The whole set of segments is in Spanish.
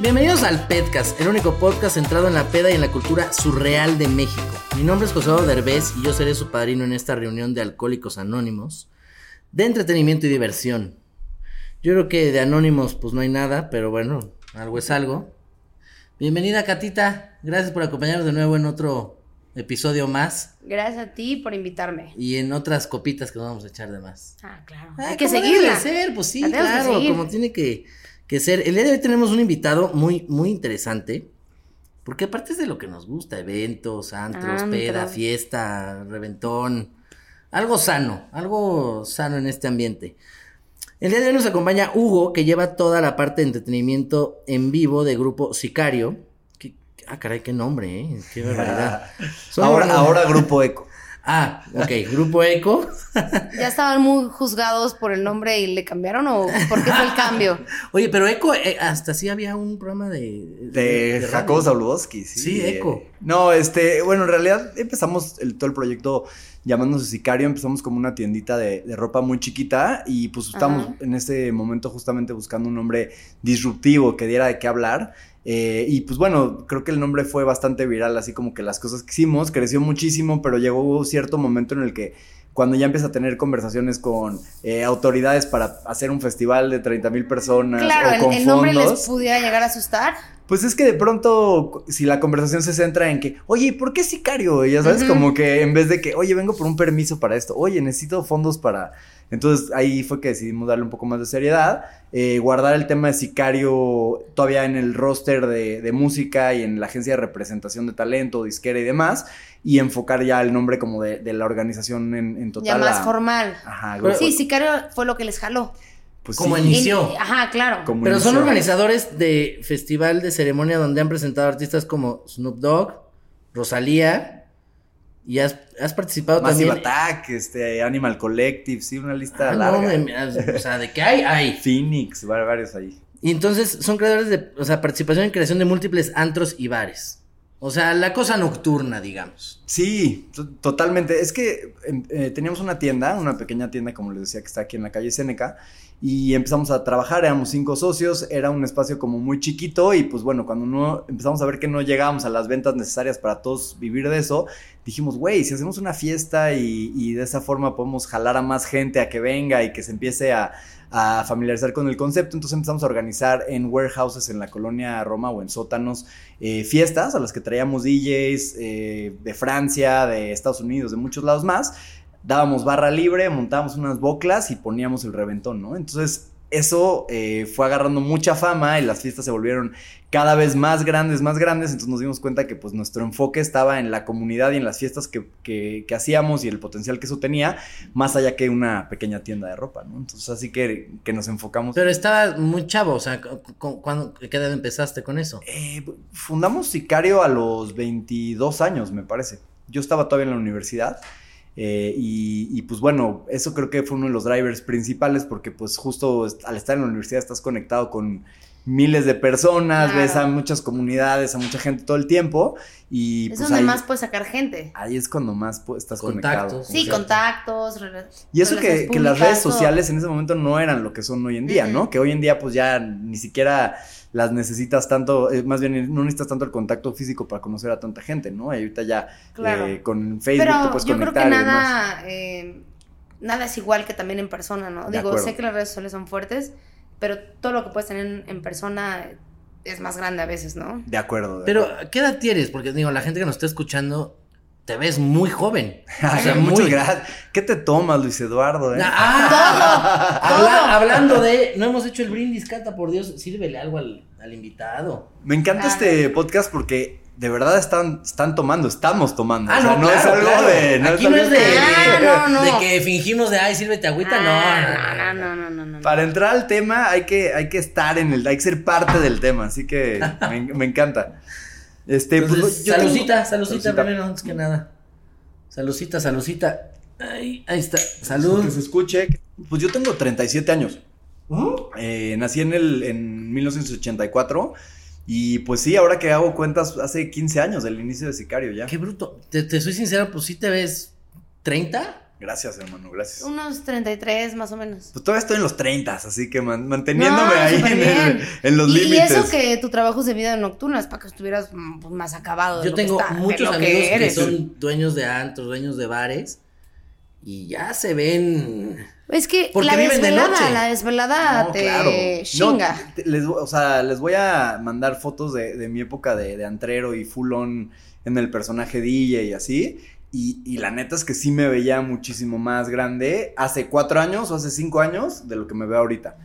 Bienvenidos al Pedcast, el único podcast centrado en la peda y en la cultura surreal de México. Mi nombre es José Derbez y yo seré su padrino en esta reunión de alcohólicos anónimos, de entretenimiento y diversión. Yo creo que de anónimos pues no hay nada, pero bueno, algo es algo. Bienvenida Catita, gracias por acompañarnos de nuevo en otro episodio más. Gracias a ti por invitarme. Y en otras copitas que nos vamos a echar de más. Ah, claro. Ah, Hay que ¿cómo seguirla. debe de ser, pues sí, claro, seguir. como tiene que, que ser. El día de hoy tenemos un invitado muy, muy interesante. Porque aparte es de lo que nos gusta, eventos, antros, Antros. peda, fiesta, reventón. Algo sano, algo sano en este ambiente. El día de hoy nos acompaña Hugo, que lleva toda la parte de entretenimiento en vivo de grupo Sicario. Que- ah, caray, qué nombre, ¿eh? Qué barbaridad. Ahora Grupo Eco. Ah, ok, Grupo Eco. ¿Ya estaban muy juzgados por el nombre y le cambiaron o por qué fue el cambio? Oye, pero Eco, eh, hasta sí había un programa de... De radio. Jacobo Zabludowski, sí. Sí, eh, Eco. No, este, bueno, en realidad empezamos el, todo el proyecto llamándose Sicario, empezamos como una tiendita de, de ropa muy chiquita y pues estamos Ajá. en ese momento justamente buscando un nombre disruptivo que diera de qué hablar. Eh, y pues bueno, creo que el nombre fue bastante viral, así como que las cosas que hicimos, creció muchísimo, pero llegó cierto momento en el que cuando ya empieza a tener conversaciones con eh, autoridades para hacer un festival de 30 mil personas Claro, o el, con el nombre fondos, les pudiera llegar a asustar. Pues es que de pronto, si la conversación se centra en que, oye, ¿y ¿por qué sicario? Ya sabes, como que en vez de que, oye, vengo por un permiso para esto, oye, necesito fondos para. Entonces ahí fue que decidimos darle un poco más de seriedad, eh, guardar el tema de sicario todavía en el roster de, de música y en la agencia de representación de talento, disquera y demás, y enfocar ya el nombre como de, de la organización en, en total. ya más a- formal. Ajá, Pero- Sí, Sicario fue lo que les jaló. Pues como sí. Inició. Ajá, claro. Como Pero son organizadores de festival de ceremonia donde han presentado artistas como Snoop Dogg, Rosalía, y has, has participado Massive también... Attack, este, Animal Collective, sí, una lista Ah, no, larga. de- o sea, de que hay, hay. Phoenix, va- varios ahí. Y entonces son creadores de, o sea, participación en creación de múltiples antros y bares. O sea, la cosa nocturna, digamos. Sí, to- totalmente. Es que em, eh, teníamos una tienda, una pequeña tienda, como les decía, que está aquí en la calle Seneca, y empezamos a trabajar, éramos cinco socios, era un espacio como muy chiquito, y pues bueno, cuando no empezamos a ver que no llegábamos a las ventas necesarias para todos vivir de eso, dijimos, güey, si hacemos una fiesta y, y de esa forma podemos jalar a más gente a que venga y que se empiece a, a familiarizar con el concepto, entonces empezamos a organizar en warehouses en la colonia Roma o en sótanos eh, fiestas a las que traíamos DJs eh, de Francia, de Estados Unidos, de muchos lados más. Dábamos barra libre, montábamos unas boclas y poníamos el reventón, ¿no? Entonces eso eh, fue agarrando mucha fama y las fiestas se volvieron cada vez más grandes, más grandes. Entonces nos dimos cuenta que pues nuestro enfoque estaba en la comunidad y en las fiestas que, que- que hacíamos y el potencial que eso tenía, más allá que una pequeña tienda de ropa, ¿no? Entonces así que, que nos enfocamos. Pero estaba muy chavo, o sea, cu- cu- ¿cuándo, ¿qué edad empezaste con eso? Eh, fundamos Sicario a los 22 años, me parece. Yo estaba todavía en la universidad. Eh, y, y, pues bueno, eso creo que fue uno de los drivers principales porque pues justo al estar en la universidad estás conectado con miles de personas, Claro. ves a muchas comunidades, a mucha gente todo el tiempo y es pues donde ahí, más puedes sacar gente. ahí es cuando más pu- estás Contactos. conectado. Sí, contactos. Y eso que, las redes todo. sociales en ese momento no eran lo que son hoy en día. ¿no? Que hoy en día pues ya ni siquiera las necesitas tanto, eh, más bien no necesitas tanto el contacto físico para conocer a tanta gente, ¿no? Y ahorita ya Claro. eh, con Facebook te Pero puedes yo creo conectar que y demás. nada, eh, nada es igual que también en persona, ¿no? De Digo, acuerdo. sé que las redes sociales son fuertes, pero todo lo que puedes tener en, en persona es más grande a veces, ¿no? De acuerdo. de Pero, acuerdo. ¿qué edad tienes? Porque digo, la gente que nos está escuchando, te ves muy joven. O sea, Muchas muy... gracias. ¿Qué te tomas, Luis Eduardo? eh? Ah, Todo, habla- todo. hablando de, no hemos hecho el brindis, Cata, por Dios, sírvele algo al, al invitado. Me encanta Ah, este podcast porque de verdad están, están tomando, estamos tomando. Ah, O sea, no, es claro, algo claro. de. No Aquí es no es de, Ah, no, no. de que fingimos de, ay, sírvete agüita, Ah, no, no, no, no, no, no. Para entrar al tema hay que, hay que estar en el, hay que ser parte del tema, así que me, me encanta. Este, pues, Entonces, yo tengo- salucita, primero, antes que nada. Salucita, salucita. Ay, ahí está, Que salud. se escuche. Pues yo tengo 37 años. ¿Mm? Eh, nací en el en 1984 y pues sí, ahora que hago cuentas hace 15 años del inicio de Sicario ya. Qué bruto. Te, te soy sincero, pues sí te ves 30. Gracias, hermano, gracias. Unos 33 más o menos. Pues todavía estoy en los 30, así que man- manteniéndome No, ahí en, el- en los y, y límites. eso que tu trabajo es de vida nocturna es para que estuvieras pues, más acabado. de Yo lo que tengo de muchos lo amigos que, eres. son dueños de antros, dueños de bares. Y ya se ven. Es que Porque la viven de desvelada, noche. la desvelada No, te claro. chinga. No, te- les, o sea, les voy a mandar fotos de, de mi época de, de antrero y full on en el personaje DJ y así. Y, y la neta es que sí me veía muchísimo más grande hace cuatro años o hace cinco años de lo que me veo ahorita.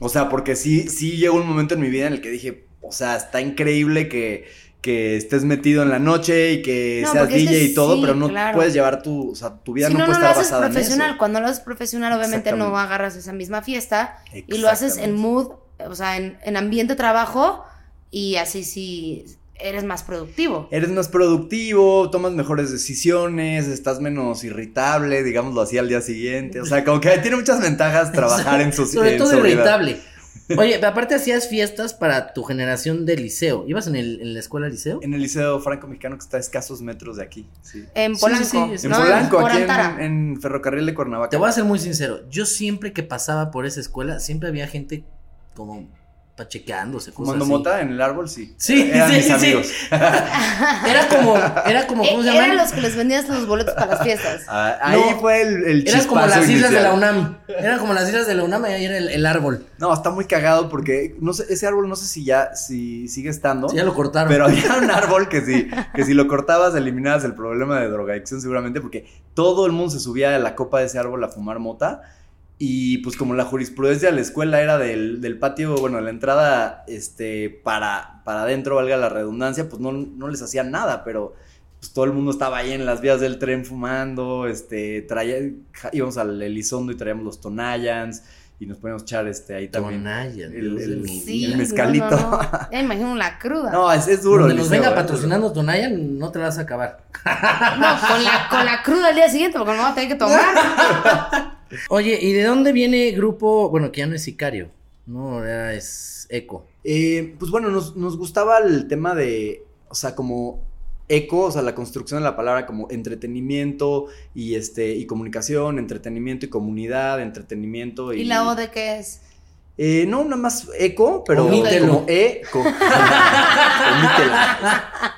O sea, porque sí, sí llegó un momento en mi vida en el que dije, o sea, está increíble que, que estés metido en la noche y que No, seas DJ y todo, sí, pero no claro. puedes llevar tu, o sea, tu vida si no, no, no puede lo estar haces basada en profesional. eso. Cuando lo haces profesional, obviamente no agarras esa misma fiesta y lo haces en mood, o sea, en, en ambiente trabajo y así sí eres más productivo. Eres más productivo, tomas mejores decisiones, estás menos irritable, digámoslo así, al día siguiente. O sea, como que tiene muchas ventajas trabajar en, soci- Sobre todo sobriedad. irritable. Oye, aparte hacías fiestas para tu generación de liceo. ¿Ibas en, el, en la escuela liceo? En el Liceo Franco Mexicano que está a escasos metros de aquí. Sí. En Polanco. sí, sí, En ¿no? Polanco, Por aquí en, en Ferrocarril de Cuernavaca. Te voy a ser muy sincero. Yo siempre que pasaba por esa escuela, siempre había gente como pachequeándose, Fumando mota en el árbol, sí. Sí, Eran sí, mis sí. amigos. Era como, era como, ¿cómo se Eh, llama? Eran los que les vendías los boletos para las fiestas. Ah, ahí No, fue el, el Eran como las islas de la. UNAM. Eran como las islas de la UNAM y ahí era el, el árbol. No, está muy cagado porque no sé, ese árbol no sé si ya si sigue estando. Sí, ya lo cortaron. Pero había un árbol que si, que si lo cortabas eliminabas el problema de drogadicción seguramente porque todo el mundo se subía a la copa de ese árbol a fumar mota y pues como la jurisprudencia de la escuela era del, del patio, bueno, la entrada este, para, para adentro, valga la redundancia, pues no, no les hacían nada, pero pues todo el mundo estaba ahí en las vías del tren fumando, este, traía, íbamos al Elizondo y traíamos los Tonayans y nos poníamos a echar este, ahí también. Tonaya, el- Sí, mezcalito. no, no, no. Ya imagino la cruda. No, es, es duro. Donde nos venga ¿eh? patrocinando Tonaya, no te la vas a acabar. No, con la, con la cruda al día siguiente, porque no va a tener que tomar. Oye, ¿y de dónde viene grupo? Bueno, que ya no es Sicario. No, ya es Eco. Eh, pues bueno, nos, nos gustaba el tema de, o sea, como eco, o sea, la construcción de la palabra como entretenimiento y este y comunicación, entretenimiento y comunidad, entretenimiento y ¿Y la O de qué es? Eh, no, nada más eco, pero Omítelo. como eco. Omítela.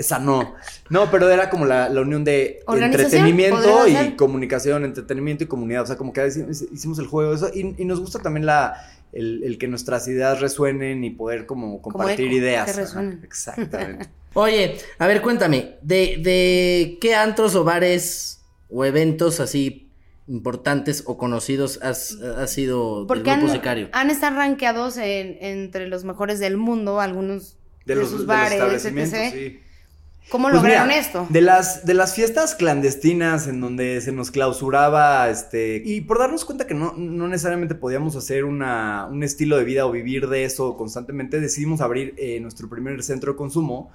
Esa no. No, pero era como la, la unión de entretenimiento ¿Podría y ser? comunicación, entretenimiento y comunidad. O sea, como que hicimos el juego de eso. Y, y nos gusta también la, el, el que nuestras ideas resuenen y poder como compartir eco, ideas. que resuenen. Exactamente. Oye, a ver, cuéntame, ¿de, de qué antros o bares o eventos así importantes o conocidos has, has sido Porque del grupo han, Sicario? han estado rankeados en- entre los mejores del mundo, algunos de, De los, sus de los bares, establecimientos, etc. sí. ¿Cómo Pues lograron mira, esto? De las, de las fiestas clandestinas en donde se nos clausuraba, este, y por darnos cuenta que no, no necesariamente podíamos hacer una, un estilo de vida o vivir de eso constantemente, decidimos abrir eh, nuestro primer centro de consumo,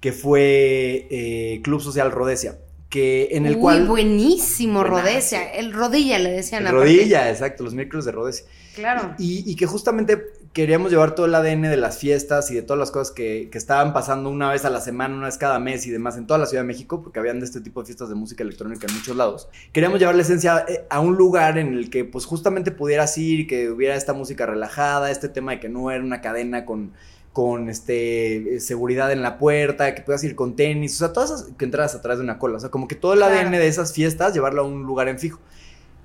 que fue eh, Club Social Rodesia, que en el Uy, cual... buenísimo, Buenazo. Rodesia. El rodilla le decían El aparte. rodilla, exacto, los miércoles de Rodesia. Claro. Y, y que justamente queríamos llevar todo el ADN de las fiestas y de todas las cosas que, que estaban pasando una vez a la semana, una vez cada mes y demás en toda la Ciudad de México, porque habían de este tipo de fiestas de música electrónica en muchos lados. Queríamos llevar la esencia eh, a un lugar en el que pues justamente pudieras ir, que hubiera esta música relajada, este tema de que no era una cadena con con este eh, seguridad en la puerta, que puedas ir con tenis, o sea, todas esas que entras a través de una cola, o sea, como que todo el. ADN de esas fiestas llevarlo a un lugar en fijo.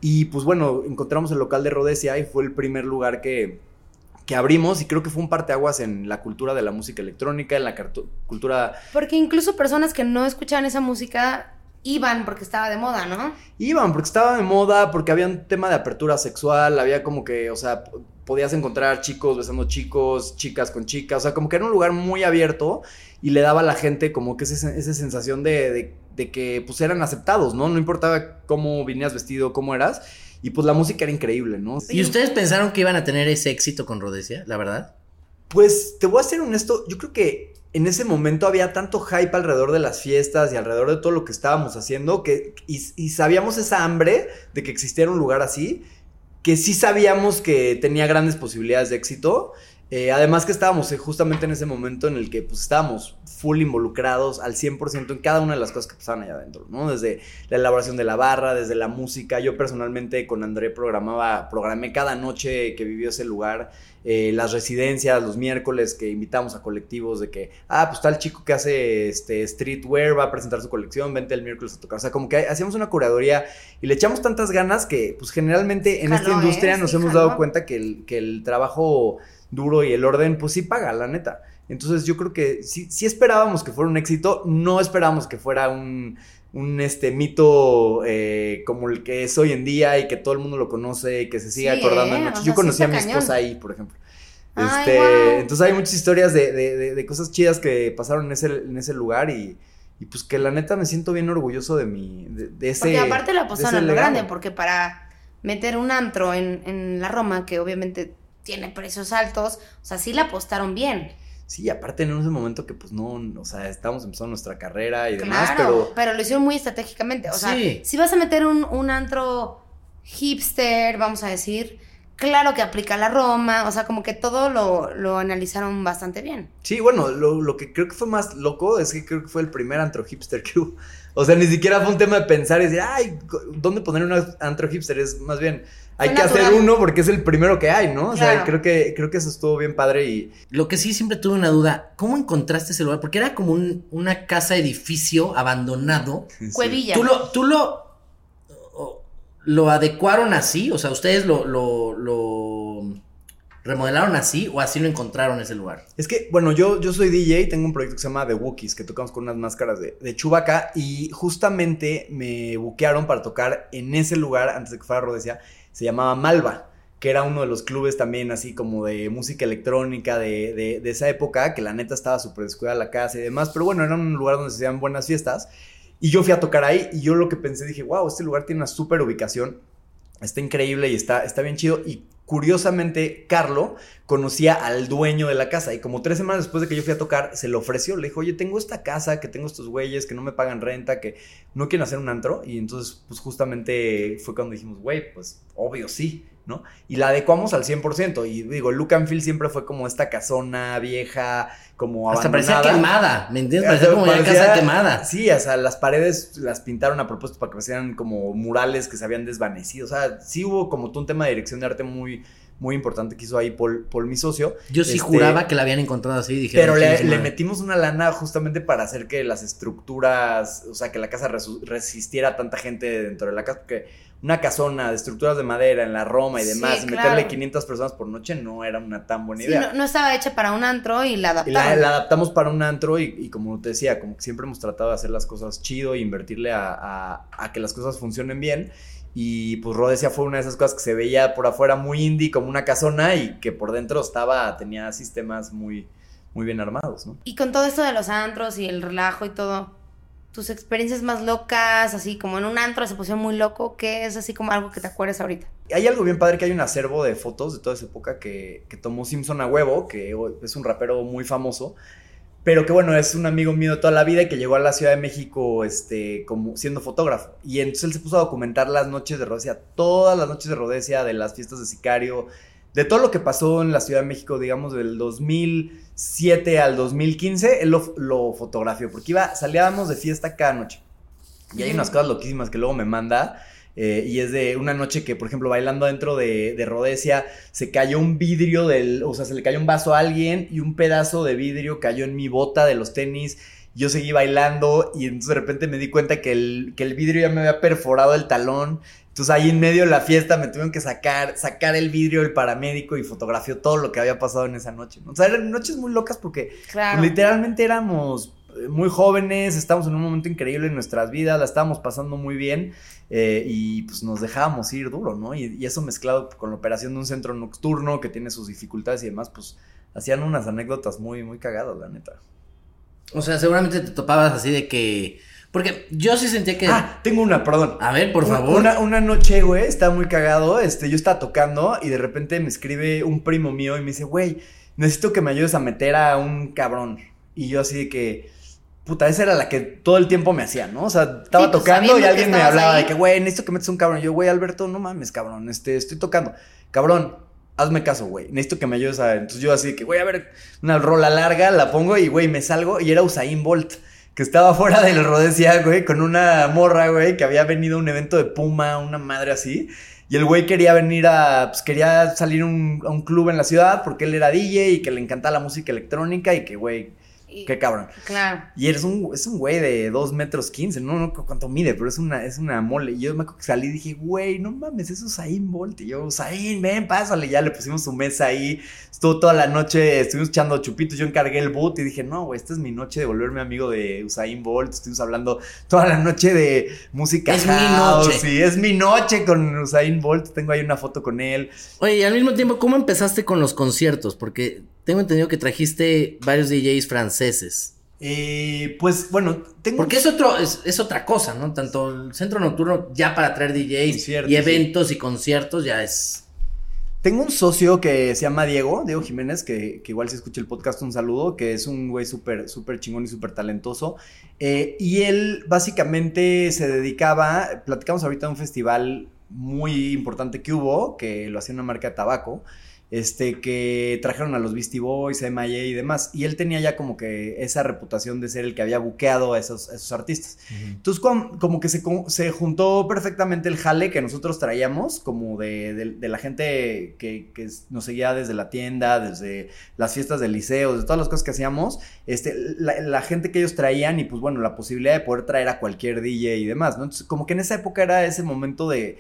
Y pues bueno, encontramos el local de Rodesia y fue el primer lugar que, que abrimos y creo que fue un parteaguas en la cultura de la música electrónica, en la cultura... Porque incluso personas que no escuchaban esa música iban porque estaba de moda, ¿no? Iban porque estaba de moda, porque había un tema de apertura sexual, había como que, o sea, podías encontrar chicos besando chicos, chicas con chicas, o sea, como que era un lugar muy abierto y le daba a la gente como que esa sensación de, de- de que pues eran aceptados, ¿no? No importaba cómo vinías vestido, cómo eras, y pues la música era increíble, ¿no? ¿Y ustedes pensaron que iban a tener ese éxito con Rodesia, la verdad? Pues te voy a ser honesto, yo creo que en ese momento había tanto hype alrededor de las fiestas y alrededor de todo lo que estábamos haciendo que y, y sabíamos esa hambre de que existiera un lugar así, que sí sabíamos que tenía grandes posibilidades de éxito. Eh, además que estábamos eh, justamente en ese momento en el que pues estábamos full involucrados al 100% en cada una de las cosas que pasaban allá adentro, ¿no? Desde la elaboración de la barra, desde la música. Yo personalmente con André programaba, programé cada noche que vivió ese lugar, eh, las residencias, los miércoles que invitamos a colectivos de que, ah, pues tal chico que hace este streetwear va a presentar su colección, vente el miércoles a tocar. O sea, como que hacíamos una curaduría y le echamos tantas ganas que pues generalmente en esta ¿eh? industria nos hemos dado cuenta que el, que el trabajo duro y el orden, pues sí paga, la neta. Entonces yo creo que sí, sí esperábamos que fuera un éxito, no esperábamos que fuera un, un este mito eh, como el que es hoy en día y que todo el mundo lo conoce y que se sigue Sí, acordando ¿eh? de O noches. sea, Yo conocí a mi esposa ahí, por ejemplo. Ay, Este. Entonces hay muchas historias de, de- de- de cosas chidas que pasaron en ese, en ese lugar y, y pues que la neta me siento bien orgulloso de mi, de, ese Porque aparte la ese a lo grande, porque para meter un antro en, en la Roma, que obviamente tiene precios altos, o sea, sí la apostaron bien. Sí, aparte en ese momento que pues no, o sea, estábamos empezando nuestra carrera y demás, Claro, pero... lo hicieron muy estratégicamente. O sea, Sí. si vas a meter un, un antro hipster, vamos a decir, claro que aplica la Roma, o sea, como que todo lo, lo analizaron bastante bien. Sí, bueno, lo, lo que creo que fue más loco es que creo que fue el primer antro hipster que hubo. O sea, ni siquiera fue un tema de pensar y decir, ay, ¿dónde poner un antro hipster? Es más bien, hay que hacer uno porque es el primero que hay, ¿no? O sea, creo que, creo que eso estuvo bien padre y... Lo que sí siempre tuve una duda, ¿cómo encontraste ese lugar? Porque era como un- una casa edificio abandonado. Cuevilla. ¿Tú lo, tú lo, lo adecuaron así? O sea, ¿ustedes lo, lo, lo remodelaron así o así lo encontraron ese lugar? Es que, bueno, yo, yo soy DJ, tengo un proyecto que se llama The Wookiees, que tocamos con unas máscaras de, de Chewbacca y justamente me buquearon para tocar en ese lugar antes de que fuera a Rhodesia, se llamaba Malva, que era uno de los clubes también así como de música electrónica de, de- esa época, que la neta estaba súper descuidada la casa y demás, pero bueno, era un lugar donde se hacían buenas fiestas y yo fui a tocar ahí y yo lo que pensé dije, wow, este lugar tiene una súper ubicación, está increíble y está, está bien chido y curiosamente Carlo conocía al dueño de la casa y como tres semanas después de que yo fui a tocar, se le ofreció, le dijo, oye, tengo esta casa, que tengo estos güeyes, que no me pagan renta, que no quieren hacer un antro. Y entonces, pues justamente fue cuando dijimos, güey, pues obvio sí, ¿no? Y la adecuamos al 100%. Y digo, look and feel siempre fue como esta casona vieja, como Hasta parecía abandonada. quemada, ¿me entiendes? Parecía como una casa quemada. Sí, o sea, las paredes las pintaron a propósito para que parecieran como murales que se habían desvanecido. O sea, sí hubo como todo un tema de dirección de arte muy, muy importante que hizo ahí Paul, Paul mi socio. Yo sí Este, juraba que la habían encontrado así. Dije, Pero "No, le, chingue su le madre". metimos una lana justamente para hacer que las estructuras, o sea, que la casa resistiera a tanta gente dentro de la casa, porque una casona de estructuras de madera en la Roma y Sí, demás, y claro. meterle 500 personas por noche no era una tan buena Sí, idea. no, no estaba hecha para un antro y la Y adaptaron. la, la adaptamos para un antro y, y como te decía, como que siempre hemos tratado de hacer las cosas chido e invertirle a, a- a que las cosas funcionen bien. Y pues Rhodesia fue una de esas cosas que se veía por afuera muy indie, como una casona, y que por dentro estaba, tenía sistemas muy, muy bien armados, ¿no? Y con todo esto de los antros y el relajo y todo, tus experiencias más locas, así como en un antro se pusieron muy loco, ¿qué es así como algo que te acuerdes ahorita? Hay algo bien padre que hay un acervo de fotos de toda esa época que, que tomó Simpson a huevo, que es un rapero muy famoso, pero que bueno, es un amigo mío de toda la vida y que llegó a la Ciudad de México este, como siendo fotógrafo. Y entonces él se puso a documentar las noches de Rodesia, todas las noches de Rodesia, de las fiestas de Sicario, de todo lo que pasó en la Ciudad de México, digamos, del 2007 al 2015, él lo, lo fotografió, porque iba, salíamos de fiesta cada noche. Y hay unas cosas loquísimas que luego me manda. Eh, y es de una noche que, por ejemplo, bailando dentro de, de Rodesia, se cayó un vidrio del. O sea, se le cayó un vaso a alguien y un pedazo de vidrio cayó en mi bota de los tenis. Yo seguí bailando y entonces de repente me di cuenta que el, que el vidrio ya me había perforado el talón. Entonces ahí en medio de la fiesta me tuvieron que sacar, sacar el vidrio del paramédico y fotografió todo lo que había pasado en esa noche. ¿no? O sea, eran noches muy locas porque Claro. pues, literalmente éramos muy jóvenes, estábamos en un momento increíble en nuestras vidas, la estábamos pasando muy bien eh, y pues nos dejábamos ir duro, ¿no? Y, y eso mezclado con la operación de un centro nocturno que tiene sus dificultades y demás, pues hacían unas anécdotas muy, muy cagadas, la neta. O sea, seguramente te topabas así de que. Porque yo sí sentía que. Ah, tengo una, perdón. A ver, por Una- favor. Una, una noche, güey, estaba muy cagado. Este, yo estaba tocando y de repente me escribe un primo mío y me dice, güey, necesito que me ayudes a meter a un cabrón. Y yo así de que, puta, esa era la que todo el tiempo me hacía, ¿no? O sea, estaba Sí, pues, tocando y alguien me hablaba ahí. de que, güey, necesito que metas un cabrón. Y yo, güey, Alberto, no mames, cabrón, este, estoy tocando. Cabrón, hazme caso, güey. Necesito que me ayudes a. Entonces yo así que, güey, a ver, una rola larga, la pongo y, güey, me salgo. Y era Usain Bolt, que estaba fuera del Rodesía, güey, con una morra, güey, que había venido a un evento de Puma, una madre así. Y el güey quería venir a. Pues quería salir un- a un club en la ciudad porque él era DJ y que le encantaba la música electrónica y que, güey, Y- qué cabrón. Claro. Y eres un, es un güey de 2 metros 15, no, no, cuánto mide, pero es una, es una mole. Y yo me acuerdo que salí y dije, güey, no mames, es Usain Bolt. Y yo, Usain, ven, pásale. Ya le pusimos su mesa ahí. Estuvo toda la noche, estuvimos echando chupitos. Yo encargué el boot y dije, no, güey, esta es mi noche de volverme amigo de Usain Bolt. Estuvimos hablando toda la noche de música Es mi noche. Sí, es mi noche con Usain Bolt. Tengo ahí una foto con él. Oye, y al mismo tiempo, ¿cómo empezaste con los conciertos? Porque tengo entendido que trajiste varios DJs franceses. Eh, pues, bueno, tengo... Porque es otro, es, es otra cosa, ¿no? Tanto el centro nocturno ya para traer DJs y eventos y conciertos ya es. Tengo un socio que se llama Diego, Diego Jiménez, que, que igual si escucha el podcast un saludo, que es un güey súper, súper chingón y súper talentoso. Eh, y él básicamente se dedicaba, platicamos ahorita de un festival muy importante que hubo, que lo hacía una marca de tabaco, este, que trajeron a los Beastie Boys, MIA y demás. Y él tenía ya como que esa reputación de ser el que había buqueado a esos, a esos artistas. Entonces, com- como que se, juntó perfectamente el jale que nosotros traíamos, como de, de- de la gente que, nos seguía desde la tienda, desde las fiestas del liceo, de todas las cosas que hacíamos, este, la, la gente que ellos traían y pues bueno, la posibilidad de poder traer a cualquier DJ y demás, ¿no? Entonces, como que en esa época era ese momento de,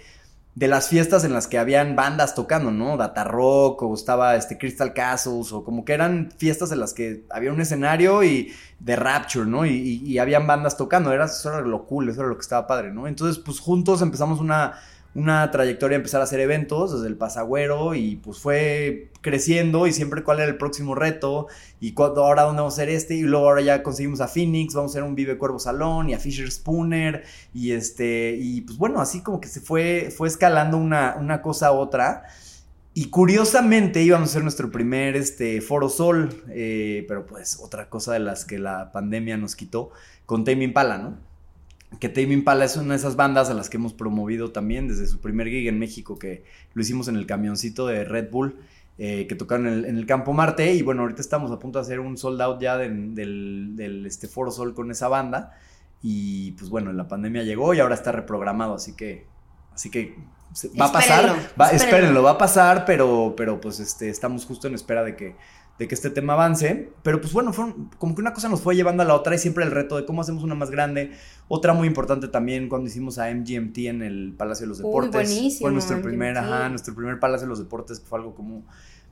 de las fiestas en las que habían bandas tocando, ¿no? Data Rock o estaba este Crystal Castles o como que eran fiestas en las que había un escenario y de Rapture, ¿no? Y, habían bandas tocando, era, eso era lo cool, eso era lo que estaba padre, ¿no? Entonces, pues juntos empezamos una, una trayectoria, empezar a hacer eventos desde el Pasagüero y pues fue creciendo y siempre cuál era el próximo reto y cuándo, ahora dónde vamos a hacer este y luego ahora ya conseguimos a Phoenix, vamos a hacer un Vive Cuervo Salón y a Fisher Spooner y este, y pues bueno, así como que se fue, fue escalando una, una cosa a otra. Y curiosamente íbamos a hacer nuestro primer este, Foro Sol, eh, pero pues otra cosa de las que la pandemia nos quitó, con Tame Impala, ¿no? Que Tame Impala es una de esas bandas a las que hemos promovido también desde su primer gig en México, que lo hicimos en el camioncito de Red Bull, eh, que tocaron en el, en el Campo Marte. Y bueno, ahorita estamos a punto de hacer un sold out ya del, del, del, este, Foro Sol con esa banda. Y pues bueno, la pandemia llegó y ahora está reprogramado, así que, así que va a pasar, Espérenlo, va, espérenlo. espérenlo, va a pasar, pero, pero pues este, estamos justo en espera de que, de que este tema avance. Pero pues bueno, fueron, como que una cosa nos fue llevando a la otra y siempre el reto de cómo hacemos una más grande. Otra muy importante también cuando hicimos a MGMT en el Palacio de los Uy, Deportes. buenísimo, fue nuestro MGMT. primer, ajá, nuestro primer Palacio de los Deportes, que fue algo como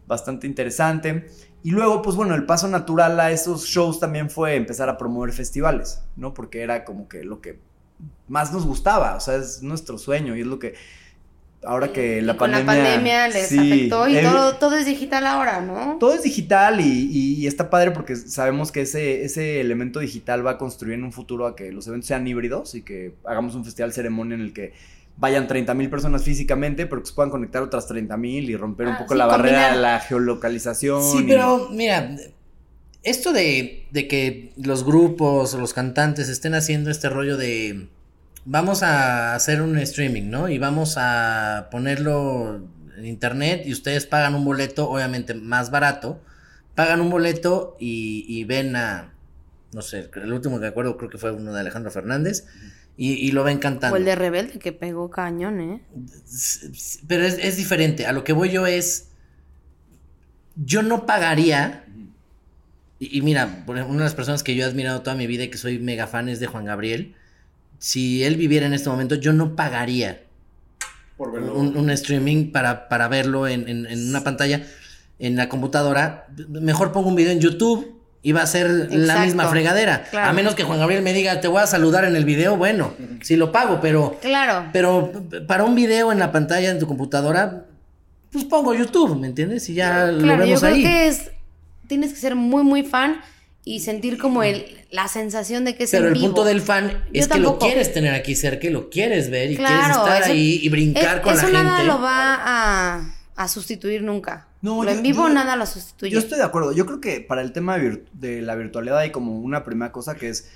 bastante interesante. Y luego, pues bueno, el paso natural a esos shows también fue empezar a promover festivales, ¿no? Porque era como que lo que más nos gustaba, o sea, es nuestro sueño y es lo que ahora que la Y con pandemia... la pandemia les sí, afectó y el- todo, todo es digital ahora, ¿no? todo es digital y, y- y está padre porque sabemos que ese, ese elemento digital va a construir en un futuro a que los eventos sean híbridos y que hagamos un festival ceremonia en el que vayan 30 mil personas físicamente, pero que se puedan conectar otras 30 mil y romper un Ah, poco sí, la barrera de la geolocalización. Sí, y- pero mira, esto de, de que los grupos o los cantantes estén haciendo este rollo de vamos a hacer un streaming, ¿no? Y vamos a ponerlo en internet y ustedes pagan un boleto, obviamente más barato, pagan un boleto y, y ven a, no sé, el último que acuerdo creo que fue uno de Alejandro Fernández y, y lo ven cantando. O el de Rebelde que pegó cañón, ¿eh? Pero es, es diferente. A lo que voy yo es. Yo no pagaría. Y, y mira, por ejemplo, una de las personas que yo he admirado toda mi vida y que soy mega fan es de Juan Gabriel. Si él viviera en este momento, yo no pagaría Por verlo. un, un streaming para, para verlo en, en- en una pantalla, en la computadora. Mejor pongo un video en YouTube y va a ser la misma fregadera. claro. A menos que Juan Gabriel me diga, te voy a saludar en el video, bueno, si lo pago, pero. Claro. Pero para un video en la pantalla en tu computadora, pues pongo YouTube, ¿me entiendes? Y ya lo Claro, yo vemos creo ahí. que es. Tienes que ser muy, muy fan y sentir como el, la sensación de que es Pero en el vivo. punto del fan Yo es que lo quieres tener aquí cerca, y lo quieres ver y Claro, quieres estar eso- ahí y brincar es- con la gente. nada lo va a, a sustituir nunca. No, lo yo- en vivo yo- nada lo sustituye. Yo estoy de acuerdo. Yo creo que para el tema de, la virtualidad hay como una primera cosa que es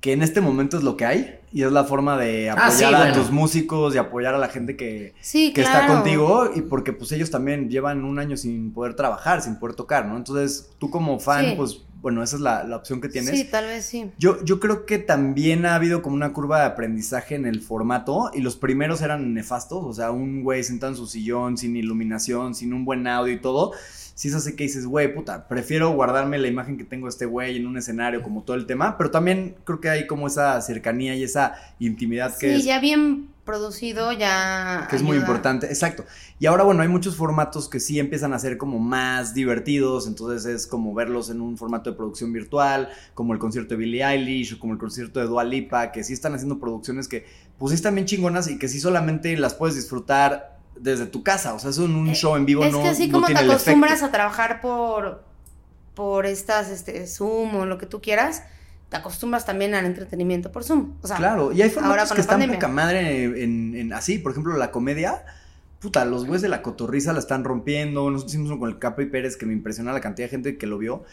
que en este momento es lo que hay Y es la forma de Ah, apoyar sí, a bueno. tus músicos y apoyar a la gente que, Sí, que claro. está contigo y porque pues ellos también llevan un año sin poder trabajar, sin poder tocar, ¿no? Entonces tú como fan, Sí. pues bueno, esa es la, la opción que tienes. Sí, tal vez sí. Yo, yo creo que también ha habido como una curva de aprendizaje en el formato y los primeros eran nefastos, o sea, un güey sentado en su sillón, sin iluminación, sin un buen audio y todo. Si es así que dices, güey, puta, prefiero guardarme la imagen que tengo de este güey en un escenario, como todo el tema, pero también creo que hay como esa cercanía y esa intimidad que Sí, es ya bien producido, ya. que es muy importante, exacto. Y ahora, bueno, hay muchos formatos que sí empiezan a ser como más divertidos, entonces es como verlos en un formato de producción virtual, como el concierto de Billie Eilish o como el concierto de Dua Lipa, que sí están haciendo producciones que pues sí están bien chingonas y que sí solamente las puedes disfrutar desde tu casa, o sea, en un Eh, show en vivo es no, que así no como te acostumbras a trabajar por, por estas, este, Zoom o lo que tú quieras, te acostumbras también al entretenimiento por Zoom. O sea, Claro, y hay formatos que están poca madre en, en- así, por ejemplo, la comedia. Puta, los güeyes de la cotorriza la están rompiendo. Nosotros hicimos uno con el Capri Pérez que me impresiona la cantidad de gente que lo vio.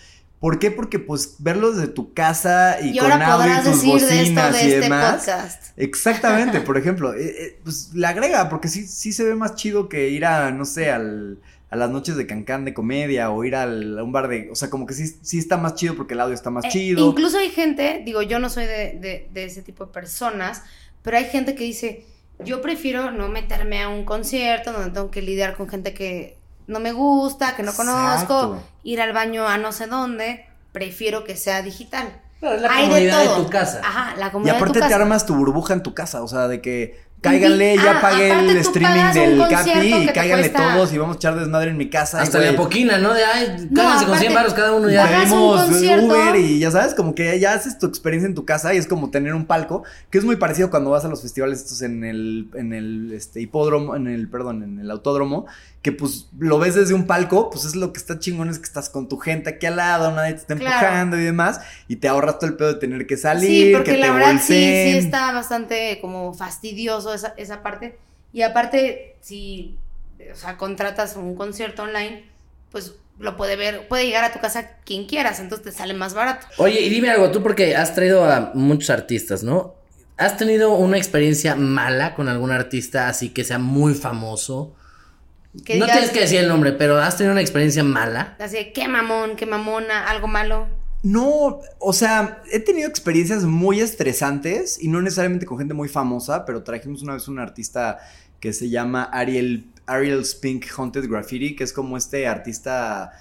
¿Por qué? Porque pues verlo desde tu casa y, y con audio y tus decir de esto bocinas de y este demás. podcast. Exactamente, por ejemplo, eh, eh, pues le agrega, porque sí, sí se ve más chido que ir a, no sé, al, a las noches de cancán de comedia o ir al, a un bar de, o sea, como que sí, sí está más chido porque el audio está más Eh, chido. incluso hay gente, digo, yo no soy de, de- de ese tipo de personas, pero hay gente que dice, yo prefiero no meterme a un concierto donde tengo que lidiar con gente que no me gusta, que no conozco, ir al baño a no sé dónde, prefiero que sea digital. Claro, es la Hay de comodidad de, todo. tu casa. Ajá, la Y comodidad de tu aparte te casa. armas tu burbuja en tu casa, o sea, de que cáiganle, ya Ah, pagué el streaming del Capi y cáiganle cuesta- todos y vamos a echar desmadre en mi casa. Hasta la poquina, ¿no? De, ay, No, cállense con 100 aparte, baros cada uno ya. pedimos concierto. Uber y ya sabes, como que ya haces tu experiencia en tu casa y es como tener un palco, que es muy parecido cuando vas a los festivales estos en el, en el este, hipódromo, en el, perdón, en el autódromo, que pues lo ves desde un palco, pues es lo que está chingón, es que estás con tu gente aquí al lado, nadie te está Claro. empujando y demás, y te ahorras todo el pedo de tener que salir, Sí, porque que la te verdad sí, sí está bastante como fastidioso esa, esa parte. Y aparte, si, o sea, contratas un concierto online, pues lo puede ver, puede llegar a tu casa quien quieras, entonces te sale más barato. Oye, y dime algo, tú porque has traído a muchos artistas, ¿no? ¿Has tenido una experiencia mala con algún artista así que sea muy famoso? Que no digas- tienes que decir el nombre, pero ¿has tenido una experiencia mala? Así, de, qué mamón, qué mamona, algo malo. No, o sea, he tenido experiencias muy estresantes y no necesariamente con gente muy famosa, pero trajimos una vez un artista que se llama Ariel, Ariel Spink Haunted Graffiti, que es como este artista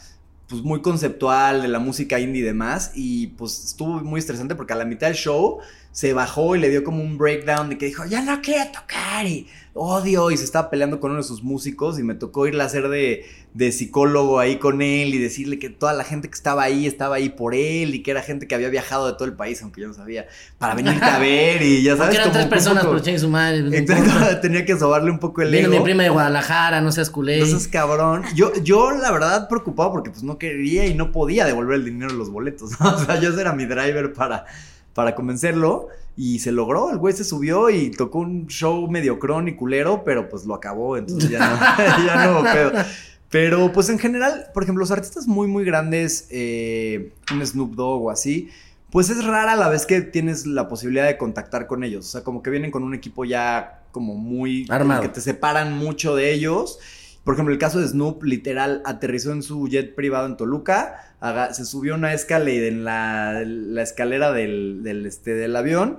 pues muy conceptual de la música indie y demás y pues estuvo muy estresante porque a la mitad del show se bajó y le dio como un breakdown de que dijo, ya no quiero tocar y odio y se estaba peleando con uno de sus músicos y me tocó irle a hacer de, de psicólogo ahí con él y decirle que toda la gente que estaba ahí estaba ahí por él y que era gente que había viajado de todo el país, aunque yo no sabía, para venirte a ver y ya sabes. Porque eran como tres personas, poco- pero su madre. no importa. Exacto, tenía que sobarle un poco el Viene ego. mi prima de Guadalajara, no seas culé. No seas cabrón. Yo, yo, la verdad, preocupado porque pues no quería y no podía devolver el dinero de los boletos. O sea, yo ese era mi driver para, para convencerlo. Y se logró. El güey se subió y tocó un show mediocrón y culero, pero pues lo acabó. Entonces ya no, ya no. Pero pues en general, por ejemplo, los artistas muy, muy grandes, eh, un Snoop Dogg o así, pues es rara la vez que tienes la posibilidad de contactar con ellos. O sea, como que vienen con un equipo ya como muy... como Armado. Que te separan mucho de ellos. Por ejemplo, el caso de Snoop, literal, aterrizó en su jet privado en Toluca, se subió a una escalera en la, la escalera del, del, este, del avión,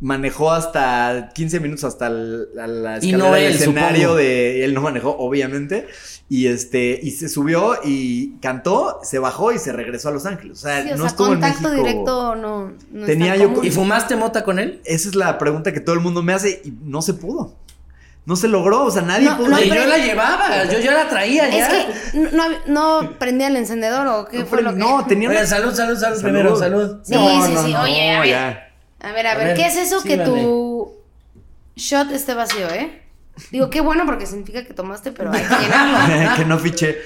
manejó hasta 15 minutos hasta el- la, escalera no del él, escenario supongo. de... Él no manejó, obviamente, y, este, y se subió y cantó, se bajó y se regresó a Los Ángeles. O sea, Sí, o no sea, estuvo en contacto México. directo no, no Tenía es yo. ¿Y fumaste mota con él? Esa es la pregunta que todo el mundo me hace y no se pudo. No se logró, o sea, nadie No, pudo. no, yo la llevaba, yo ya la traía Es ya. que no, no, no prendía el encendedor o qué No, fue lo que... no, tenía salud, salud, salud, Salud. primero, salud. Sí, sí, sí, oye, a ver. ya. A ver, a A ver, ver, ¿qué es eso sí, que vale. tu shot esté vacío, eh? Digo, qué bueno porque significa que tomaste, pero hay que llenarlo. que no fiché.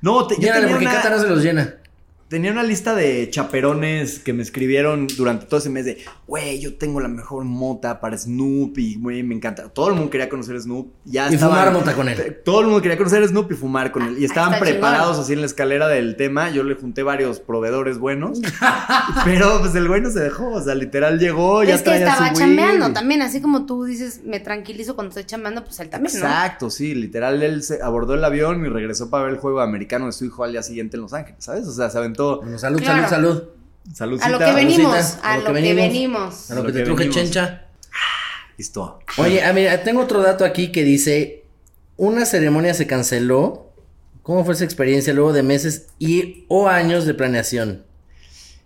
No, te, yo Llénale tenía porque una- Cata no se los llena. Tenía una lista de chaperones que me escribieron durante todo ese mes de, güey, yo tengo la mejor mota para Snoop y, güey, me encanta. Todo el mundo quería conocer a Snoop. Ya Y estaban- fumar mota con él. Todo el mundo quería conocer a Snoop y fumar con él. Y estaban está preparados así en la escalera del tema. Yo le junté varios proveedores buenos. pero pues el güey no se dejó. O sea, literal llegó, ya es que estaba su chambeando también, así como tú dices, me tranquilizo cuando estoy chambeando, pues él también, ¿no? Exacto, sí, literal, él se abordó el avión y regresó para ver el juego americano de su hijo al día siguiente en Los Ángeles, ¿sabes? O sea, se aventó Bueno, salud, Claro. salud, salud. saludcita. A lo que venimos, a lo que venimos. A lo Lo que te truje chencha. Listo. Oye, a mira, tengo otro dato aquí que dice, una ceremonia se canceló. ¿Cómo fue esa experiencia luego de meses y o años de planeación?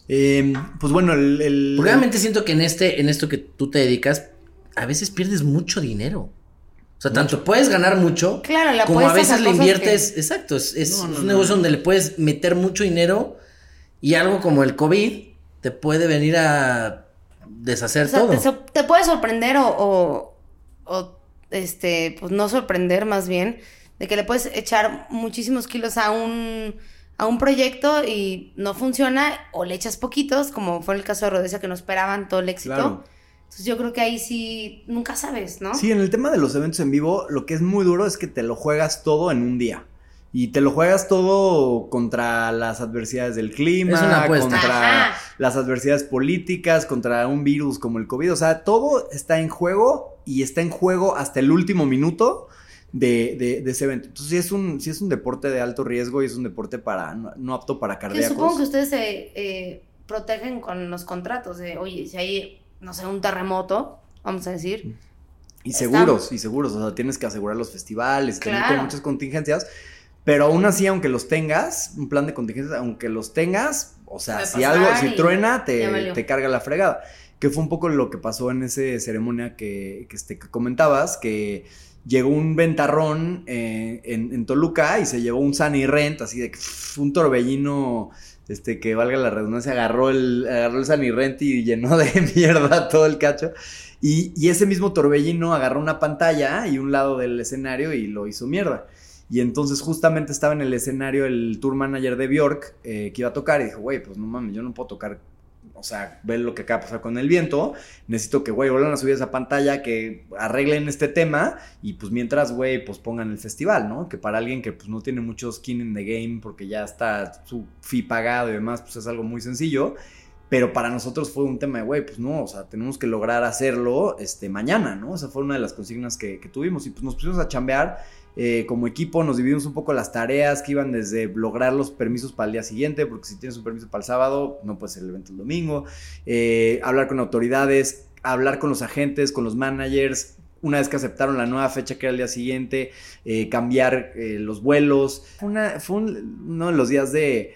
Eh, pues bueno, el... el- obviamente siento que en este, en esto que tú te dedicas, a veces pierdes mucho dinero. O sea, tanto puedes ganar mucho, Claro, como a veces le inviertes, exacto, es, es No, no, un no. negocio donde le puedes meter mucho dinero y algo como el COVID te puede venir a deshacer O sea, todo. te, so- te puede sorprender o, o, o, este, pues no sorprender más bien, de que le puedes echar muchísimos kilos a un, a un proyecto y no funciona, o le echas poquitos, como fue el caso de Rodesia, que no esperaban todo el éxito. Claro. Entonces yo creo que ahí sí, nunca sabes, ¿no? Sí, en el tema de los eventos en vivo, lo que es muy duro es que te lo juegas todo en un día. Y te lo juegas todo contra las adversidades del clima, Es una apuesta. contra Ajá. las adversidades políticas, contra un virus como el COVID. O sea, todo está en juego y está en juego hasta el último minuto de, de- de ese evento. Entonces, sí es, un, sí es un deporte de alto riesgo y es un deporte para no, no apto para Que cardíacos. supongo que ustedes se eh, protegen con los contratos de, oye, si hay, no sé, un terremoto, vamos a decir, Y seguros, y seguros. O sea, tienes que asegurar los festivales, tener Claro. como muchas contingencias. Pero aún así, aunque los tengas, un plan de contingencias, aunque los tengas, o sea, si algo, si truena, te, te carga la fregada. Que fue un poco lo que pasó en esa ceremonia que, que, este, que comentabas, que llegó un ventarrón eh, en, en Toluca y se llevó un Sunny Rent, así de un torbellino, este, que valga la redundancia, agarró el, agarró el Sunny Rent y llenó de mierda todo el cacho. Y, y ese mismo torbellino agarró una pantalla y un lado del escenario y lo hizo mierda. Y entonces justamente estaba en el escenario el tour manager de Bjork eh, que iba a tocar y dijo, güey, pues no mames, yo no puedo tocar, o sea, ver lo que acaba de pasar con el viento, necesito que, güey, vuelvan a subir esa pantalla, que arreglen este tema y pues mientras, güey, pues pongan el festival, ¿no? Que para alguien que pues no tiene mucho skin in the game porque ya está su fee pagado y demás, pues es algo muy sencillo. Pero para nosotros fue un tema de, güey, pues no, o sea, tenemos que lograr hacerlo este, mañana, ¿no? Esa fue una de las consignas que, que tuvimos y pues nos pusimos a chambear eh, como equipo, nos dividimos un poco las tareas que iban desde lograr los permisos para el día siguiente, porque si tienes un permiso para el sábado, no puede ser el evento el domingo, eh, hablar con autoridades, hablar con los agentes, con los managers, una vez que aceptaron la nueva fecha que era el día siguiente, eh, cambiar los vuelos. Una- fue un- uno de los días de,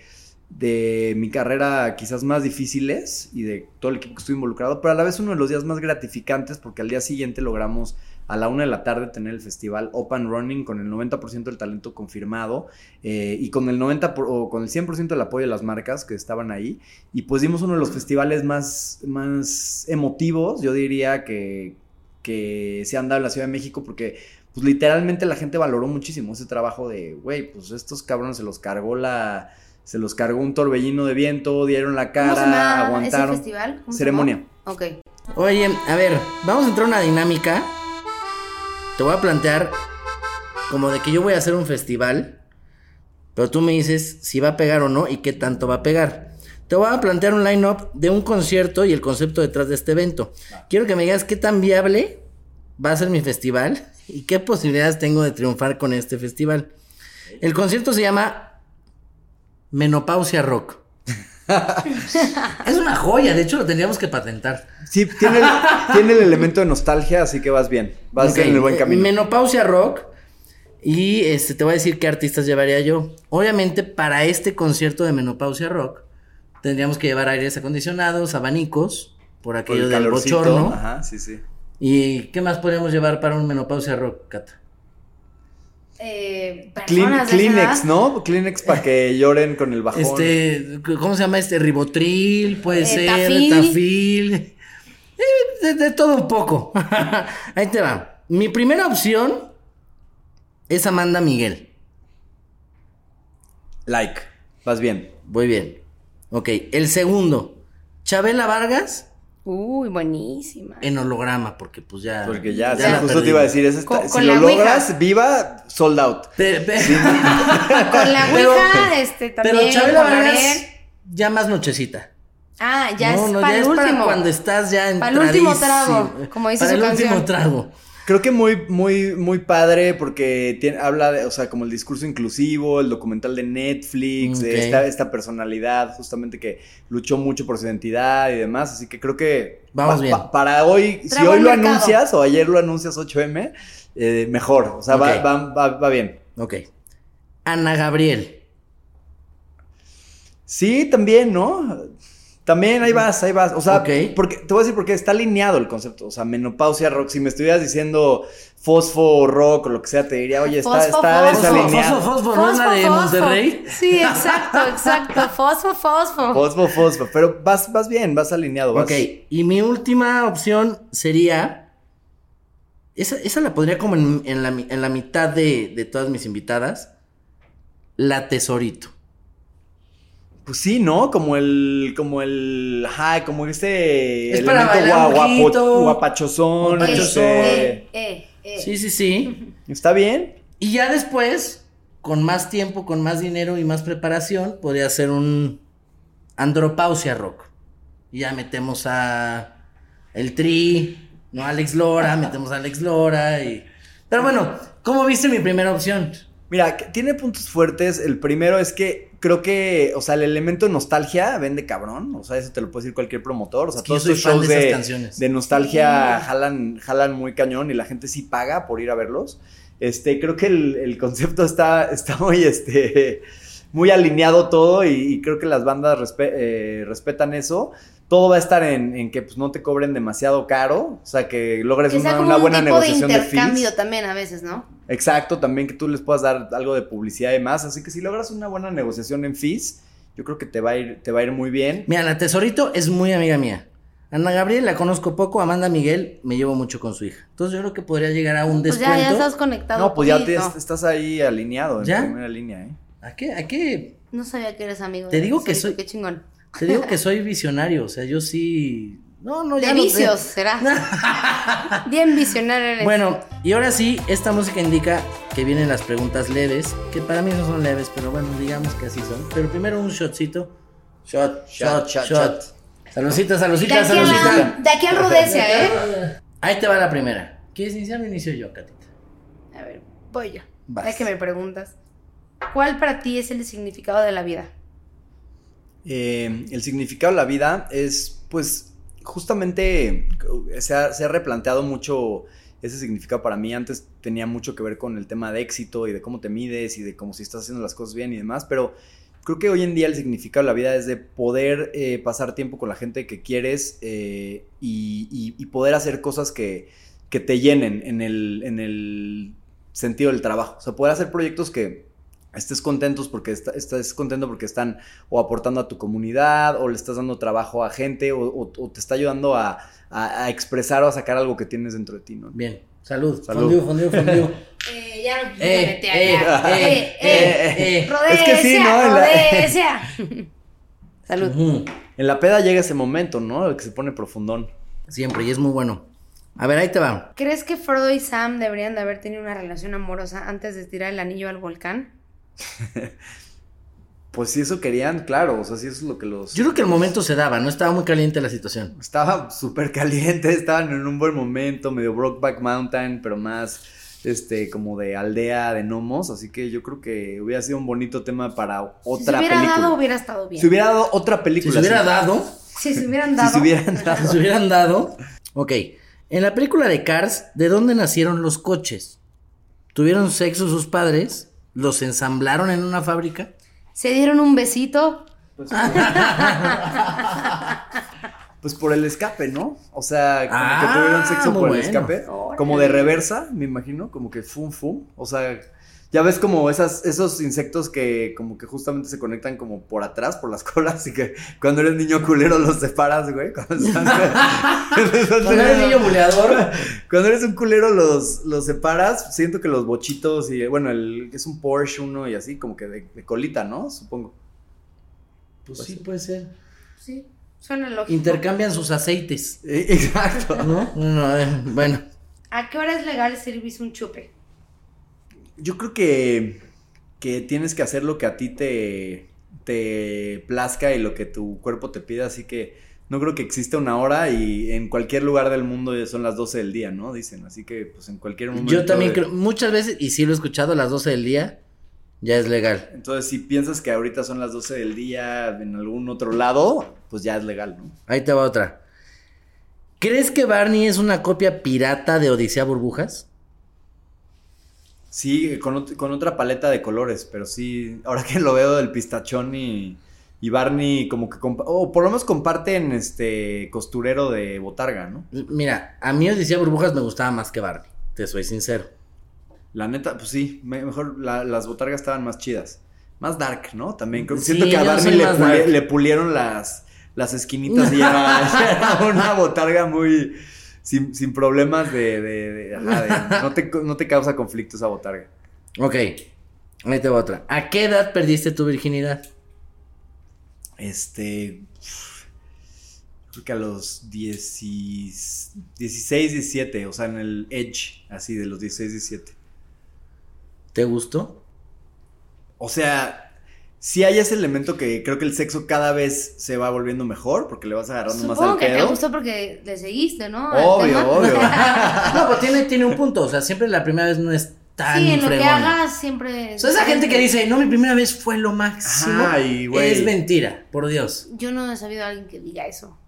de mi carrera quizás más difíciles y de todo el equipo que estuve involucrado, pero a la vez uno de los días más gratificantes porque al día siguiente logramos a la una de la tarde tener el festival Open Running con el 90% del talento confirmado eh, y con el 90% por- o con el 100% del apoyo de las marcas que estaban ahí y pues dimos uno de los festivales más, más emotivos, yo diría que, que se han dado en la Ciudad de México porque pues literalmente la gente valoró muchísimo ese trabajo de, güey, pues estos cabrones se los cargó la... Se los cargó un torbellino de viento, dieron la ¿Cómo se cara, llama aguantaron. ese festival? ¿Cómo se Ceremonia. llama? Ok. Oye, a ver, vamos a entrar a una dinámica. Te voy a plantear como de que yo voy a hacer un festival, pero tú me dices si va a pegar o no y qué tanto va a pegar. Te voy a plantear un line-up de un concierto y el concepto detrás de este evento. Quiero que me digas qué tan viable va a ser mi festival y qué posibilidades tengo de triunfar con este festival. El concierto se llama Menopausia Rock. es una joya, de hecho lo tendríamos que patentar. Sí, tiene el, tiene el elemento de nostalgia, así que vas bien. Vas Ok, en el buen camino. Menopausia Rock. Y este, te voy a decir qué artistas llevaría yo. Obviamente, para este concierto de Menopausia Rock, tendríamos que llevar aires acondicionados, abanicos, por Por aquello el del bochorno. Ajá, sí, sí. ¿Y qué más podríamos llevar para un Menopausia Rock, Cata? Eh, personas Kleenex, edad. ¿no? Kleenex para que lloren con el bajón. Este, ¿cómo se llama este? Ribotril, puede Eh, ser, Tafil. Tafil. Eh, de, de todo un poco. Ahí te va. Mi primera opción es Amanda Miguel. Like. Vas bien. Muy bien. Ok, el segundo. Chabela Vargas Uy, buenísima. en holograma, porque pues ya. Porque ya, sí, la justo te iba a decir, esa está- Con- si con lo la ouija. logras, viva, sold out. Pe- pe- Con la Pero- Ouija, este, también. Pero Chabela Vargas ya más nochecita. Ah, ya no, es no, para ya el es último. para cuando estás ya en Para el último trago, como dice para su el último canción. trago. Creo que muy, muy, muy padre porque tiene, habla de, o sea, como el discurso inclusivo, el documental de Netflix, de esta, esta personalidad justamente que luchó mucho por su identidad y demás. Así que creo que Vamos pa- bien. pa- para hoy, si hoy lo mercado. anuncias o ayer lo anuncias 8M, eh, mejor. O sea, va, va, va, va bien. Ok. Ana Gabriel. Sí, también, ¿no? También ahí vas, ahí vas. O sea, porque, te voy a decir porque está alineado el concepto. O sea, menopausia rock. Si me estuvieras diciendo fosfo rock o lo que sea, te diría, oye, está, Fosfo, está fosfo. desalineado. Fosfo, fosfo, ¿no es la de fosfo. Monterrey? Sí, exacto, exacto. Fosfo, fosfo. Fosfo, fosfo. Pero vas, vas bien, vas alineado. Vas. Ok, y mi última opción sería. Esa, esa la pondría como en, en la, en la mitad de, de todas mis invitadas. La Tesorito. Pues sí, ¿no? Como el, como el, ajá, como este Es para elemento guapo- guapachosón. Guapachosón. este, Eh, eh, eh. Sí, sí, sí. Está bien. Y ya después, con más tiempo, con más dinero y más preparación, podría ser un andropausia rock. Y ya metemos a el Tri, no Alex Lora, metemos a Alex Lora y... Pero bueno, ¿cómo viste mi primera opción? Mira, tiene puntos fuertes. El primero es que creo que, o sea, el elemento nostalgia vende cabrón. O sea, eso te lo puede decir cualquier promotor. O sea, Es que yo todos fan shows de esas de, canciones. de nostalgia Sí. jalan, jalan muy cañón y la gente sí paga por ir a verlos. Este, creo que el, el concepto está, está muy, este, muy alineado todo y, y creo que las bandas respe- eh, respetan eso. Todo va a estar en, en que pues, no te cobren demasiado caro, o sea, que logres Que sea una, como una un buena tipo de negociación de, fees. intercambio también a veces, ¿no? Exacto, también que tú les puedas dar algo de publicidad y más. Así que si logras una buena negociación en fees, yo creo que te va a ir, te va a ir muy bien. Mira, la Tesorito es muy amiga mía. Ana Gabriel la conozco poco, Amanda Miguel me llevo mucho con su hija. Entonces yo creo que podría llegar a un Pues descuento. ya, ya estás conectado. No, pues ya te- estás ahí alineado en ¿Ya? primera línea, ¿eh? ¿A qué? ¿A qué? No sabía que eres amigo. Te digo que soy- Qué chingón. Te digo que soy visionario, o sea, yo sí... No, no, ya De no sé. vicios, será. Bien visionario eres. Bueno, y ahora sí, esta música indica que vienen las preguntas leves, que para mí no son leves, pero bueno, digamos que así son. Pero primero un shotcito. Shot, shot, shot, Shot, shot. Saludcita, de, saludcita, aquí a la, saludcita. de aquí al Rudecia, ¿eh? Ahí te va la primera. ¿Quieres iniciar o inicio yo, Catita? A ver, voy yo. Vas. Ya que me preguntas. ¿Cuál para ti es el significado de la vida? Eh, el significado de la vida es, pues, justamente se ha, se ha replanteado mucho ese significado para mí. Antes tenía mucho que ver con el tema de éxito y de cómo te mides y de cómo si estás haciendo las cosas bien y demás, pero creo que hoy en día el significado de la vida es de poder eh, pasar tiempo con la gente que quieres eh, y, poder hacer cosas que, que te llenen en el, en el sentido del trabajo. O sea, poder hacer proyectos que estés contentos porque está- estés contento porque están o aportando a tu comunidad o le estás dando trabajo a gente o, o- o te está ayudando a, a- a expresar o a sacar algo que tienes dentro de ti, ¿no? Bien, salud. Salud. Fondue, fondue, fondue. Eh, ya no Eh, eh, allá. eh, Eh, eh, eh. Rodecia, Es que sí, ¿no? En la- Rodecia. Salud. En la peda llega ese momento, ¿no? El que se pone profundón. Siempre, y es muy bueno. A ver, ahí te va. ¿Crees que Frodo y Sam deberían de haber tenido una relación amorosa antes de tirar el anillo al volcán? Pues si eso querían, claro, o sea, si eso es lo que los... Yo creo que el momento se daba, ¿no? Estaba muy caliente la situación. Estaba súper caliente, estaban en un buen momento, medio Brokeback Mountain, pero más, este, como de aldea de gnomos, así que yo creo que hubiera sido un bonito tema para otra si se hubiera película. dado, hubiera estado bien. Si hubiera dado otra Si película. se hubiera dado, Si se hubieran Si dado. se hubieran si dado. se hubieran dado. Ok. En la película de Cars, ¿de dónde nacieron los coches? ¿Tuvieron sexo sus padres? ¿Los ensamblaron en una fábrica? Se dieron un besito. Pues por el escape, ¿no? O sea, como Ah, que tuvieron sexo por el escape. Como de reversa, me imagino, como que fum fum. O sea, ya ves como esas, esos insectos que como que justamente se conectan como por atrás, por las colas, y que cuando eres niño culero los separas, güey. Cuando, están- Cuando eres niño buleador. Cuando eres un culero los, los separas, siento que los bochitos y bueno, el que es un Porsche uno y así, como que de, de colita, ¿no? Supongo. Pues sí, puede ser. Sí, suena lógico. Intercambian sus aceites. Eh, exacto. ¿No? No, eh, bueno. ¿A qué hora es legal servirse un chupe? Yo creo que, que tienes que hacer lo que a ti te, te plazca y lo que tu cuerpo te pida, así que no creo que exista una hora y en cualquier lugar del mundo son las 12 del día, ¿no? Dicen, así que pues en cualquier momento. Yo también de- creo, muchas veces, y sí lo he escuchado, a las 12 del día ya es legal. Entonces, si piensas que ahorita son las 12 del día en algún otro lado, pues ya es legal, ¿no? Ahí te va otra. ¿Crees que Barney es una copia pirata de Odisea Burbujas? Sí, con, ot- con otra paleta de colores, pero sí, ahora que lo veo del pistachón y, y Barney como que, o por lo menos comparten este costurero de botarga, ¿no? Mira, a mí Odisea Burbujas me gustaba más que Barney, te soy sincero. La neta, pues sí, me- mejor la- las botargas estaban más chidas. Más dark, ¿no? También creo, Sí, siento que a Barney le, puli- le pulieron las, las esquinitas y era, era una botarga muy... Sin, sin problemas de... de- de- ajá, de- no, te, no te causa conflicto esa botarga. Ok, ahí te va otra. ¿A qué edad perdiste tu virginidad? Este. Creo que a los 10 y- 16, 17, o sea, en el edge, así de los 16, 17. ¿Te gustó? O sea, sí hay ese elemento que creo que el sexo cada vez se va volviendo mejor porque le vas agarrando más Supongo al que te pedo. gustó porque le seguiste, ¿no? Obvio, obvio. No, pues tiene, tiene un punto. O sea, siempre la primera vez no es tan sí, en lo que hagas siempre. O sea, esa gente que dice, no, mi primera vez fue lo máximo. Ajá, y, güey. es mentira, por Dios. Yo no he sabido a alguien que diga eso.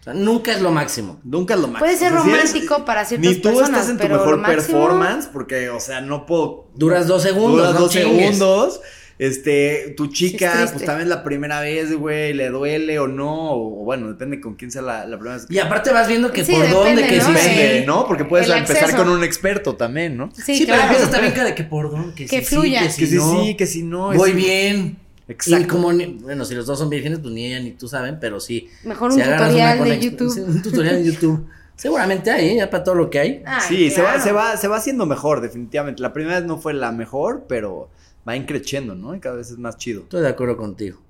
O sea, nunca es lo máximo. Nunca es lo máximo. Puede ser O sea, si eres- romántico para ciertas Ni tú personas, estás en tu mejor máximo- performance porque, o sea, no puedo Duras dos segundos, Duras no dos chingues. segundos. Este, tu Sí, chica, es pues también la primera vez, güey, le duele o no, o, o bueno, depende con quién sea la, la primera vez. Y aparte vas viendo que Sí, por depende, dónde, que ¿no? sí, Depende, sí. ¿no? Porque puedes El empezar acceso. con un experto también, ¿no? Sí, Sí, pero claro. empiezas también de que por dónde, que, Que sí, fluya. sí, Que que si no. sí, que si no. Voy es- bien. Exacto. Y como, ni- bueno, si los dos son vírgenes, pues ni ella ni tú saben, pero sí. Mejor si un agarras tutorial de YouTube. Un tutorial de YouTube. Seguramente hay, ¿eh? ya para todo lo que hay. Ay, Sí, se, va, claro. se, va, se va haciendo mejor, definitivamente. La primera vez no fue la mejor, pero va increciendo, ¿no? Y cada vez es más chido. Estoy de acuerdo contigo.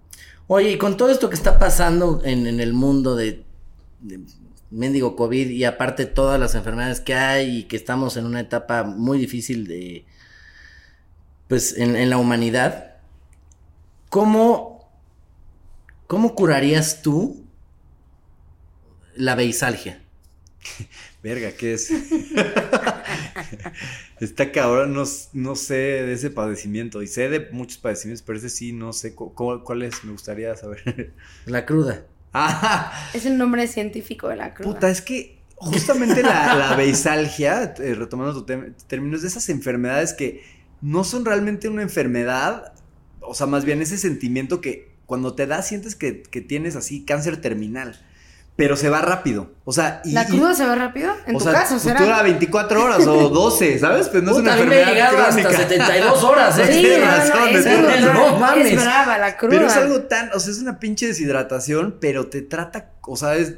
Oye, y con todo esto que está pasando en, en el mundo de, de mendigo COVID y aparte todas las enfermedades que hay y que estamos en una etapa muy difícil de, pues, en, en la humanidad, ¿cómo, cómo curarías tú la beisalgia? Verga, ¿qué es? Está cabrón, no, no sé de ese padecimiento. Y sé de muchos padecimientos, pero ese sí no sé cu- cu- cuál es, me gustaría saber. La cruda. ah, Es el nombre científico de la cruda. puta, es que justamente la, la beisalgia, eh, retomando tu término, es de esas enfermedades que no son realmente una enfermedad, o sea, más bien ese sentimiento que cuando te da sientes que, que tienes así cáncer terminal, pero se va rápido. O sea, y, ¿La y- cruda se ve rápido? En o tu sea, caso, pues será. dura 24 horas o 12, ¿sabes? Pues no es Puta, una a mí me he enfermedad llegado hasta crónica. 72 horas, ¿eh? Sí, Tienes no, no, razón, es, brava, razón. No mames. es brava la cruda. Pero es algo tan, o sea, es una pinche deshidratación, pero te trata, o sea, es-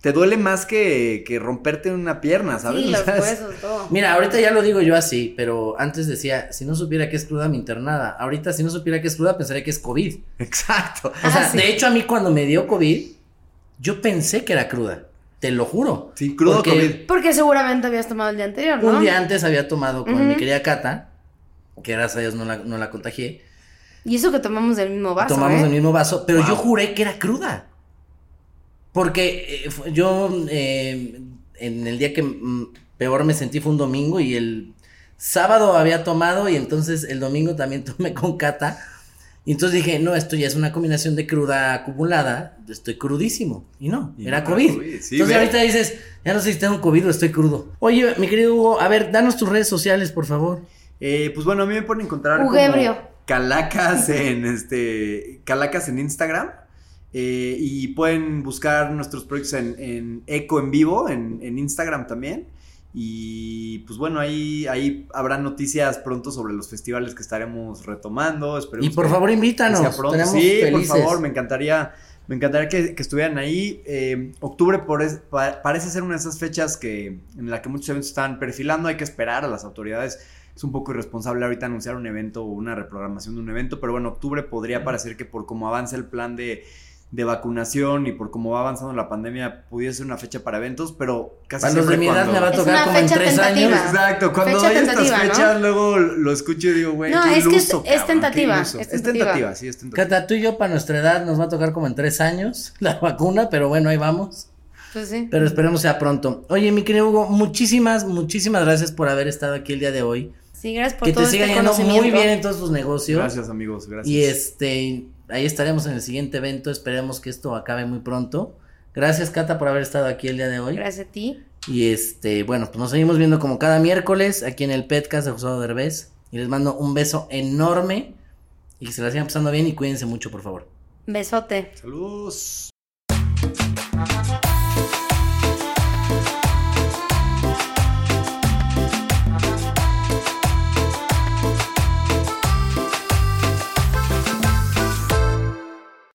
te duele más que, que romperte una pierna, ¿sabes? Sí, los es- huesos, todo. Mira, ahorita ya lo digo yo así, pero antes decía, si no supiera que es cruda mi internada. Ahorita si no supiera que es cruda pensaría que es COVID. Exacto. O Ah, sea, sí. de hecho a mí cuando me dio COVID, yo pensé que era cruda. Te lo juro. Sí, crudo Porque COVID. Porque seguramente habías tomado el día anterior, ¿no? Un día antes había tomado con mi querida Cata, que gracias a Dios no la, no la contagié. Y eso que tomamos del mismo vaso, tomamos ¿eh? el mismo vaso, pero Wow. yo juré que era cruda. Porque eh, yo eh, en el día que mm, peor me sentí fue un domingo y el sábado había tomado y entonces el domingo también tomé con Cata. Y entonces dije, no, esto ya es una combinación de cruda acumulada, estoy crudísimo. Y no, Y era no COVID. COVID, sí, entonces ve. ahorita dices, ya no sé si tengo COVID o estoy crudo. Oye, mi querido Hugo, a ver, danos tus redes sociales, por favor. Eh, pues bueno, a mí me pueden encontrar Ugebrio. como Calacas en este Calacas en Instagram. eh, y pueden buscar nuestros proyectos en, en Eco en vivo, en, en Instagram también. Y pues bueno, ahí, ahí habrá noticias pronto sobre los festivales que estaremos retomando. Esperemos Y por que- favor, que invítanos. sea pronto. Sí, felices. por favor, me encantaría, me encantaría que, que estuvieran ahí. Eh, octubre por es- pa- parece ser una de esas fechas que en la que muchos eventos están perfilando. Hay que esperar a las autoridades es un poco irresponsable ahorita anunciar un evento o una reprogramación de un evento, pero bueno, octubre podría parecer que por cómo avanza el plan de, de vacunación y por cómo va avanzando la pandemia pudiese ser una fecha para eventos, pero casi Para los de siempre mi edad cuando- me va a Es tocar como en tres tentativa. años. Exacto, cuando Fecha hay estas fechas, luego lo escucho y digo, güey, No, qué es que es- es tentativa, es Es tentativa. tentativa, sí, es tentativa. Cata, tú y yo para nuestra edad nos va a tocar como en tres años la vacuna, pero bueno, ahí vamos. Pues sí. Pero esperemos sea pronto. Oye, mi querido Hugo, muchísimas, muchísimas gracias por haber estado aquí el día de hoy. Sí, gracias por que todo te siga este yendo muy bien en todos tus negocios. Gracias, amigos, gracias. Y este, ahí estaremos en el siguiente evento. Esperemos que esto acabe muy pronto. Gracias, Cata, por haber estado aquí el día de hoy. Gracias a ti. Y este, bueno, pues nos seguimos viendo como cada miércoles aquí en el Petcast de José Derbez. Y les mando un beso enorme. Y que se la sigan pasando bien y cuídense mucho, por favor. Besote. Saludos.